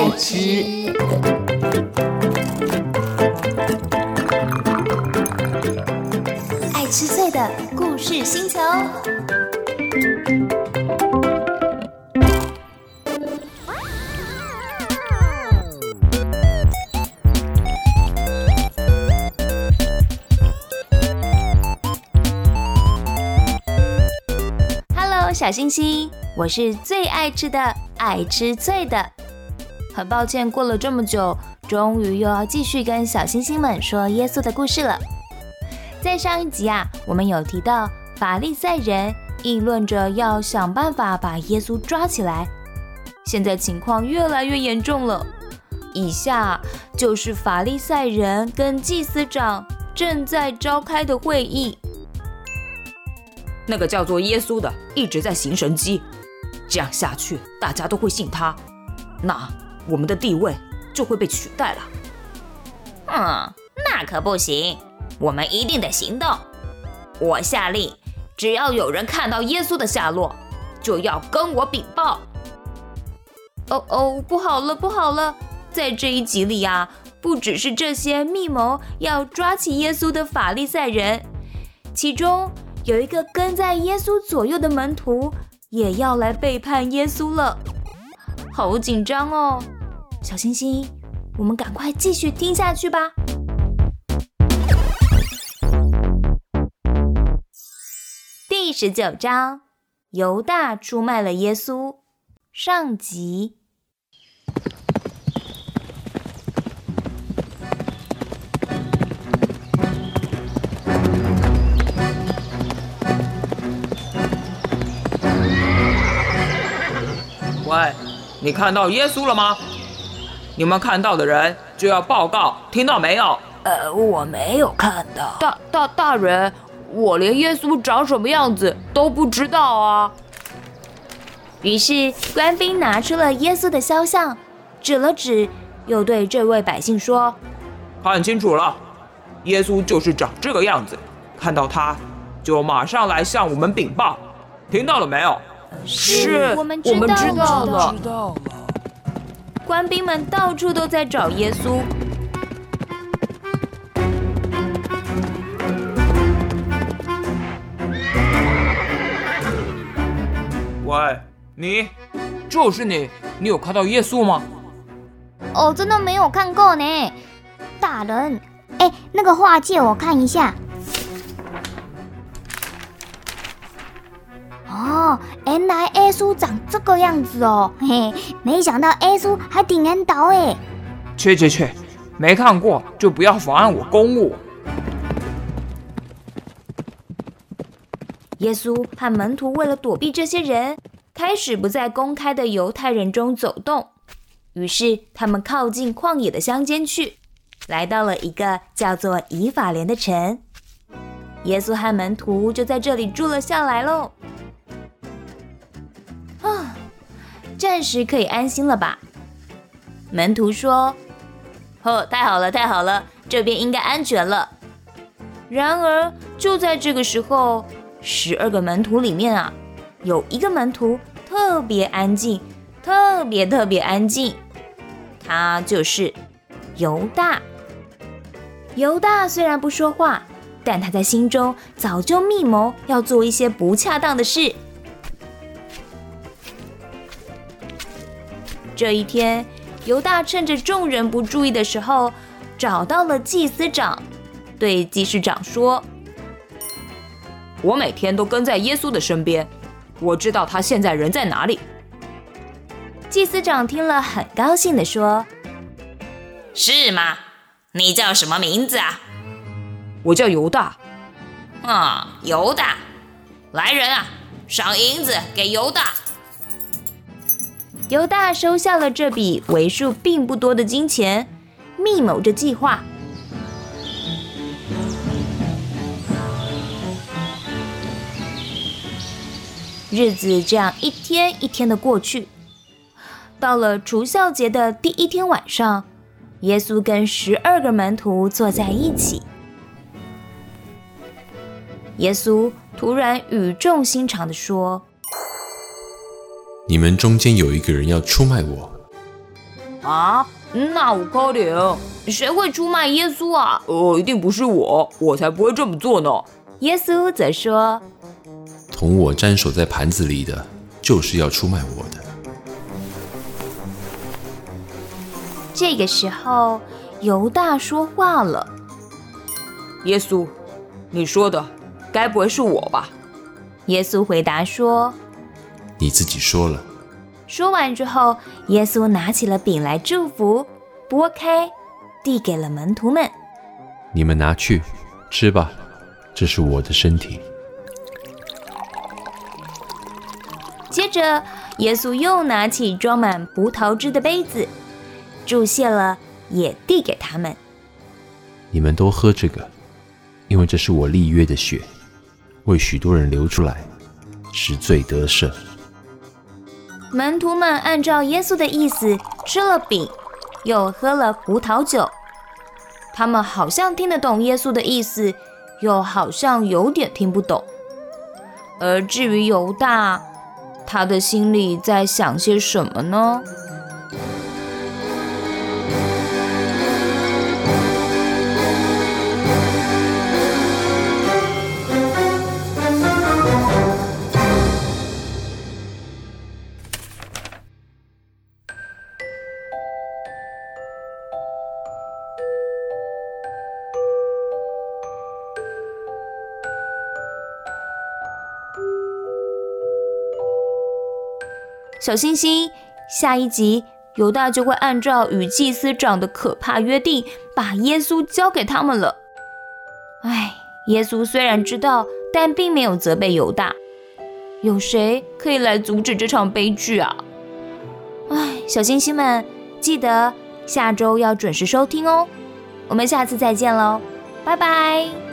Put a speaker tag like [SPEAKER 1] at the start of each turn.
[SPEAKER 1] 爱吃，爱吃脆的故事星球。小星星，我是最爱吃的爱吃脆的。很抱歉，过了这么久，终于又要继续跟小星星们说耶稣的故事了。在上一集啊，我们有提到法利赛人议论着要想办法把耶稣抓起来。现在情况越来越严重了。以下就是法利赛人跟祭司长正在召开的会议。
[SPEAKER 2] 那个叫做耶稣的一直在行神迹，这样下去大家都会信他，那我们的地位就会被取代了。
[SPEAKER 3] 嗯，那可不行，我们一定得行动。我下令，只要有人看到耶稣的下落，就要跟我禀报。
[SPEAKER 1] 哦哦，不好了，不好了！在这一集里呀，不只是这些密谋要抓起耶稣的法利赛人，其中有一个跟在耶稣左右的门徒也要来背叛耶稣了，好紧张哦！小星星，我们赶快继续听下去吧。第十九章，犹大出卖了耶稣，上集。
[SPEAKER 2] 喂，你看到耶稣了吗？你们看到的人就要报告，听到没有？
[SPEAKER 3] 呃，我没有看到。
[SPEAKER 4] 大大大人，我连耶稣长什么样子都不知道啊。
[SPEAKER 1] 于是官兵拿出了耶稣的肖像，指了指，又对这位百姓说：“
[SPEAKER 2] 看清楚了，耶稣就是长这个样子。看到他，就马上来向我们禀报，听到了没有？”
[SPEAKER 4] 是，
[SPEAKER 1] 我们
[SPEAKER 4] 知
[SPEAKER 1] 道
[SPEAKER 4] 了。
[SPEAKER 5] 知道了。
[SPEAKER 1] 官兵们到处都在找耶稣。
[SPEAKER 2] 喂，你，就是你，你有看到耶稣吗？
[SPEAKER 6] 哦，真的没有看过呢，大人。哎，那个画借我看一下。哦，原来 A 叔长这个样子哦，嘿，没想到 A 叔还挺能倒哎。
[SPEAKER 2] 去去去，没看过就不要妨碍我公务。
[SPEAKER 1] 耶稣和门徒为了躲避这些人，开始不在公开的犹太人中走动。于是他们靠近旷野的乡间去，来到了一个叫做以法莲的城。耶稣和门徒就在这里住了下来喽。暂时可以安心了吧？门徒说：“
[SPEAKER 3] 哦，太好了，太好了，这边应该安全了。”
[SPEAKER 1] 然而就在这个时候，十二个门徒里面啊，有一个门徒特别安静，特别特别安静，他就是犹大。犹大虽然不说话，但他在心中早就密谋要做一些不恰当的事。这一天，犹大趁着众人不注意的时候，找到了祭司长，对祭司长说：“
[SPEAKER 2] 我每天都跟在耶稣的身边，我知道他现在人在哪里。”
[SPEAKER 1] 祭司长听了很高兴的说：“
[SPEAKER 3] 是吗？你叫什么名字啊？”“
[SPEAKER 2] 我叫犹大。”“
[SPEAKER 3] 啊，犹大，来人啊，赏银子给犹大。”
[SPEAKER 1] 犹大收下了这笔为数并不多的金钱，密谋着计划。日子这样一天一天的过去，到了除孝节的第一天晚上，耶稣跟十二个门徒坐在一起。耶稣突然语重心长的说。
[SPEAKER 5] 你们中间有一个人要出卖我。
[SPEAKER 4] 啊，那我可怜，谁会出卖耶稣啊？
[SPEAKER 2] 呃，一定不是我，我才不会这么做呢。
[SPEAKER 1] 耶稣则说：“
[SPEAKER 5] 同我沾手在盘子里的，就是要出卖我的。”
[SPEAKER 1] 这个时候，犹大说话了：“
[SPEAKER 2] 耶稣，你说的该不会是我吧？”
[SPEAKER 1] 耶稣回答说：“
[SPEAKER 5] 你自己说了。”
[SPEAKER 1] 说完之后，耶稣拿起了饼来祝福，拨开，递给了门徒们：“
[SPEAKER 5] 你们拿去吃吧，这是我的身体。”
[SPEAKER 1] 接着，耶稣又拿起装满葡萄汁的杯子。注谢了，也递给他们。
[SPEAKER 5] 你们都喝这个，因为这是我立约的血，为许多人流出来，使罪得赦。
[SPEAKER 1] 门徒们按照耶稣的意思吃了饼，又喝了葡萄酒。他们好像听得懂耶稣的意思，又好像有点听不懂。而至于犹大，他的心里在想些什么呢？小星星，下一集犹大就会按照与祭司长的可怕约定，把耶稣交给他们了。哎，耶稣虽然知道，但并没有责备犹大。有谁可以来阻止这场悲剧啊？哎，小星星们，记得下周要准时收听哦。我们下次再见喽，拜拜。